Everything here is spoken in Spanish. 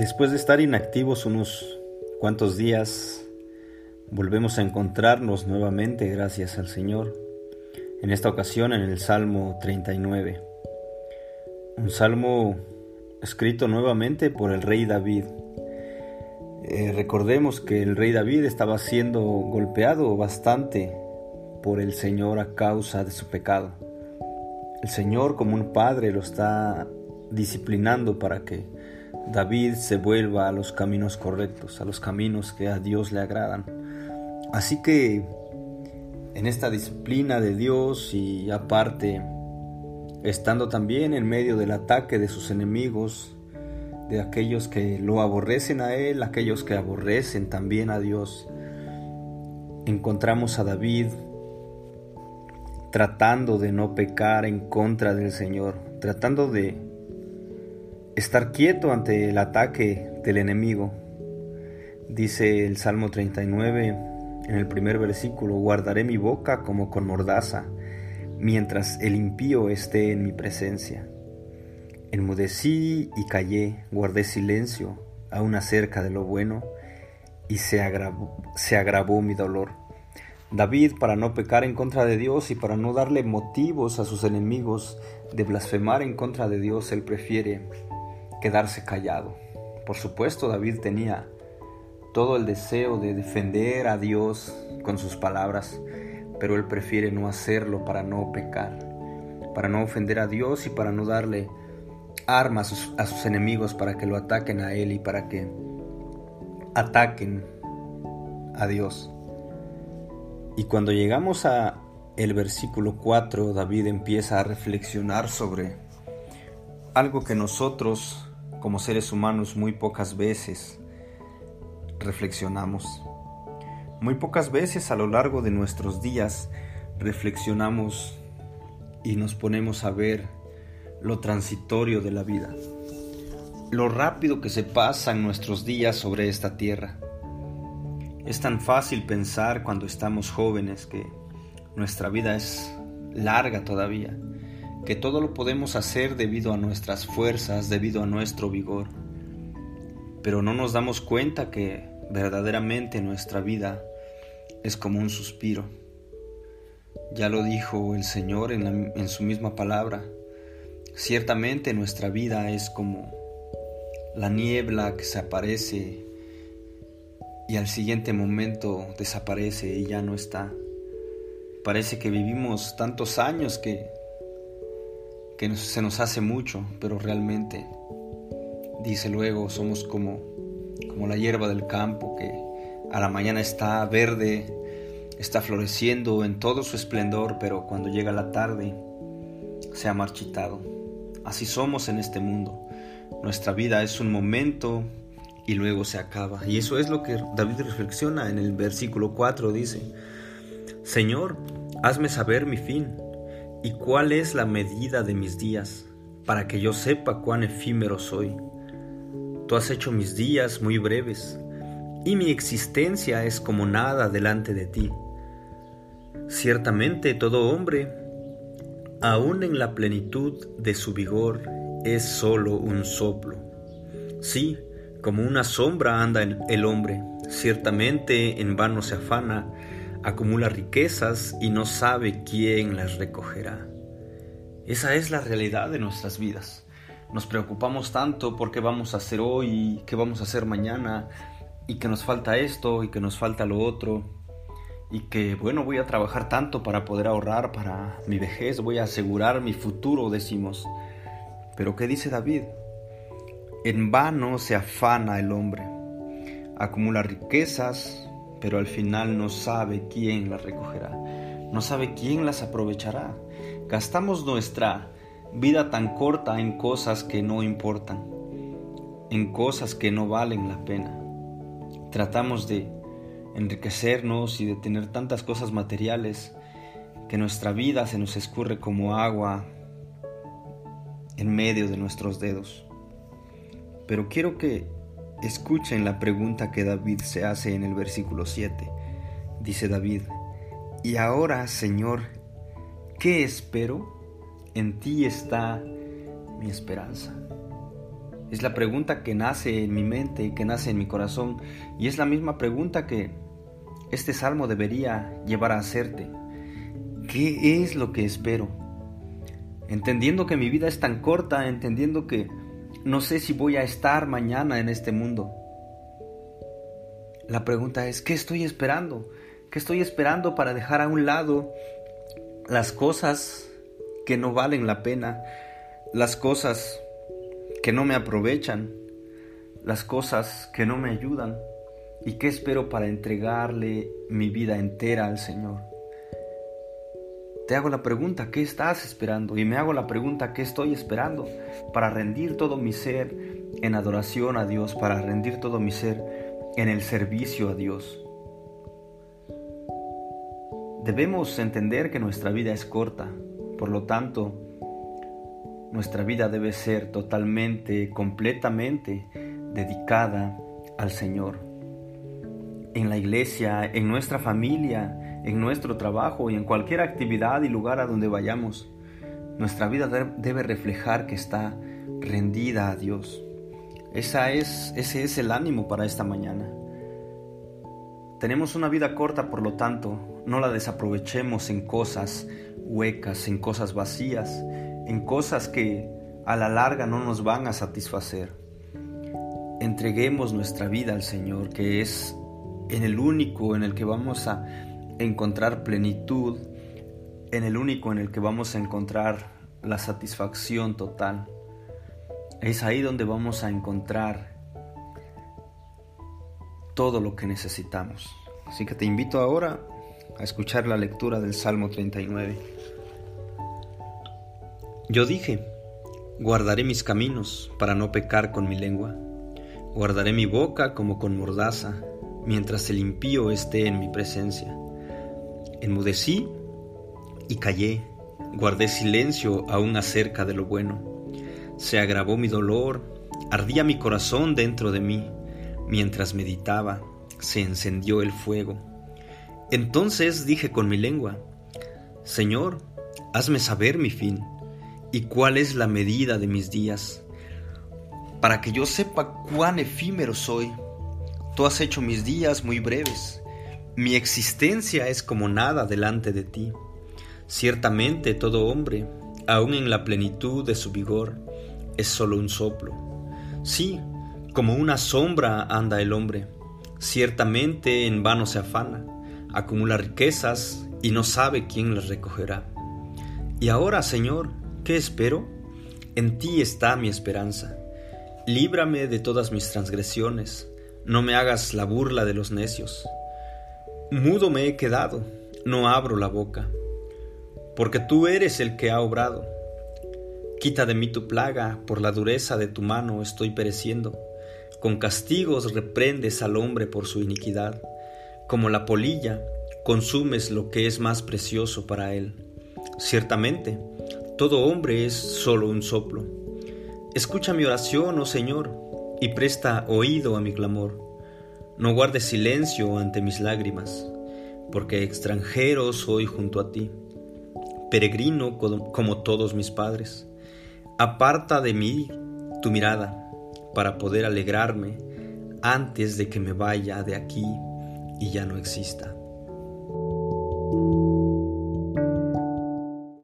Después de estar inactivos unos cuantos días, volvemos a encontrarnos nuevamente gracias al Señor. En esta ocasión en el Salmo 39. Un salmo escrito nuevamente por el rey David. Eh, recordemos que el rey David estaba siendo golpeado bastante por el Señor a causa de su pecado. El Señor como un padre lo está disciplinando para que David se vuelva a los caminos correctos, a los caminos que a Dios le agradan. Así que en esta disciplina de Dios y aparte, estando también en medio del ataque de sus enemigos, de aquellos que lo aborrecen a Él, aquellos que aborrecen también a Dios, encontramos a David tratando de no pecar en contra del Señor, tratando de estar quieto ante el ataque del enemigo. Dice el Salmo 39 en el primer versículo, guardaré mi boca como con mordaza, mientras el impío esté en mi presencia. Enmudecí y callé, guardé silencio, aún acerca de lo bueno, y se agravó, se agravó mi dolor. David, para no pecar en contra de Dios y para no darle motivos a sus enemigos de blasfemar en contra de Dios, él prefiere quedarse callado. Por supuesto, David tenía todo el deseo de defender a Dios con sus palabras, pero él prefiere no hacerlo para no pecar, para no ofender a Dios y para no darle armas a sus enemigos para que lo ataquen a él y para que ataquen a Dios. Y cuando llegamos a el versículo 4, David empieza a reflexionar sobre algo que nosotros como seres humanos muy pocas veces reflexionamos. Muy pocas veces a lo largo de nuestros días reflexionamos y nos ponemos a ver lo transitorio de la vida, lo rápido que se pasan nuestros días sobre esta tierra. Es tan fácil pensar cuando estamos jóvenes que nuestra vida es larga todavía que todo lo podemos hacer debido a nuestras fuerzas, debido a nuestro vigor. Pero no nos damos cuenta que verdaderamente nuestra vida es como un suspiro. Ya lo dijo el Señor en, en su misma palabra. Ciertamente nuestra vida es como la niebla que se aparece y al siguiente momento desaparece y ya no está. Parece que vivimos tantos años que que se nos hace mucho, pero realmente, dice luego, somos como, como la hierba del campo que a la mañana está verde, está floreciendo en todo su esplendor, pero cuando llega la tarde se ha marchitado. Así somos en este mundo. Nuestra vida es un momento y luego se acaba. Y eso es lo que David reflexiona en el versículo 4. Dice, Señor, hazme saber mi fin ¿Y cuál es la medida de mis días, para que yo sepa cuán efímero soy? Tú has hecho mis días muy breves, y mi existencia es como nada delante de ti. Ciertamente todo hombre, aun en la plenitud de su vigor, es solo un soplo. Sí, como una sombra anda el hombre, ciertamente en vano se afana, acumula riquezas y no sabe quién las recogerá. Esa es la realidad de nuestras vidas. Nos preocupamos tanto por qué vamos a hacer hoy, qué vamos a hacer mañana, y que nos falta esto y que nos falta lo otro, y que bueno, voy a trabajar tanto para poder ahorrar para mi vejez, voy a asegurar mi futuro, decimos. Pero ¿qué dice David? En vano se afana el hombre, acumula riquezas, pero al final no sabe quién las recogerá, no sabe quién las aprovechará. Gastamos nuestra vida tan corta en cosas que no importan, en cosas que no valen la pena. Tratamos de enriquecernos y de tener tantas cosas materiales que nuestra vida se nos escurre como agua en medio de nuestros dedos. Pero quiero que Escuchen la pregunta que David se hace en el versículo 7. Dice David, y ahora, Señor, ¿qué espero? En ti está mi esperanza. Es la pregunta que nace en mi mente, que nace en mi corazón, y es la misma pregunta que este salmo debería llevar a hacerte. ¿Qué es lo que espero? Entendiendo que mi vida es tan corta, entendiendo que no sé si voy a estar mañana en este mundo. La pregunta es, ¿qué estoy esperando? ¿Qué estoy esperando para dejar a un lado las cosas que no valen la pena, las cosas que no me aprovechan, las cosas que no me ayudan? ¿Y qué espero para entregarle mi vida entera al Señor? Te hago la pregunta, ¿qué estás esperando? Y me hago la pregunta, ¿qué estoy esperando? Para rendir todo mi ser en adoración a Dios, para rendir todo mi ser en el servicio a Dios. Debemos entender que nuestra vida es corta, por lo tanto, nuestra vida debe ser totalmente, completamente dedicada al Señor. En la iglesia, en nuestra familia, en nuestro trabajo y en cualquier actividad y lugar a donde vayamos. Nuestra vida debe reflejar que está rendida a Dios. Esa es, ese es el ánimo para esta mañana. Tenemos una vida corta, por lo tanto, no la desaprovechemos en cosas huecas, en cosas vacías, en cosas que a la larga no nos van a satisfacer. Entreguemos nuestra vida al Señor, que es en el único en el que vamos a encontrar plenitud, en el único en el que vamos a encontrar la satisfacción total. Es ahí donde vamos a encontrar todo lo que necesitamos. Así que te invito ahora a escuchar la lectura del Salmo 39. Yo dije, guardaré mis caminos para no pecar con mi lengua, guardaré mi boca como con mordaza, mientras el impío esté en mi presencia. Enmudecí y callé, guardé silencio aún acerca de lo bueno. Se agravó mi dolor, ardía mi corazón dentro de mí. Mientras meditaba, se encendió el fuego. Entonces dije con mi lengua, Señor, hazme saber mi fin y cuál es la medida de mis días, para que yo sepa cuán efímero soy. Tú has hecho mis días muy breves mi existencia es como nada delante de ti. Ciertamente todo hombre, aun en la plenitud de su vigor, es solo un soplo. Sí, como una sombra anda el hombre. Ciertamente en vano se afana, acumula riquezas y no sabe quién las recogerá. Y ahora, Señor, ¿qué espero? En ti está mi esperanza. Líbrame de todas mis transgresiones, no me hagas la burla de los necios. Mudo me he quedado, no abro la boca, porque tú eres el que ha obrado. Quita de mí tu plaga, por la dureza de tu mano estoy pereciendo. Con castigos reprendes al hombre por su iniquidad. Como la polilla, consumes lo que es más precioso para él. Ciertamente, todo hombre es solo un soplo. Escucha mi oración, oh Señor, y presta oído a mi clamor no guardes silencio ante mis lágrimas, porque extranjero soy junto a ti, peregrino como todos mis padres. Aparta de mí tu mirada para poder alegrarme antes de que me vaya de aquí y ya no exista.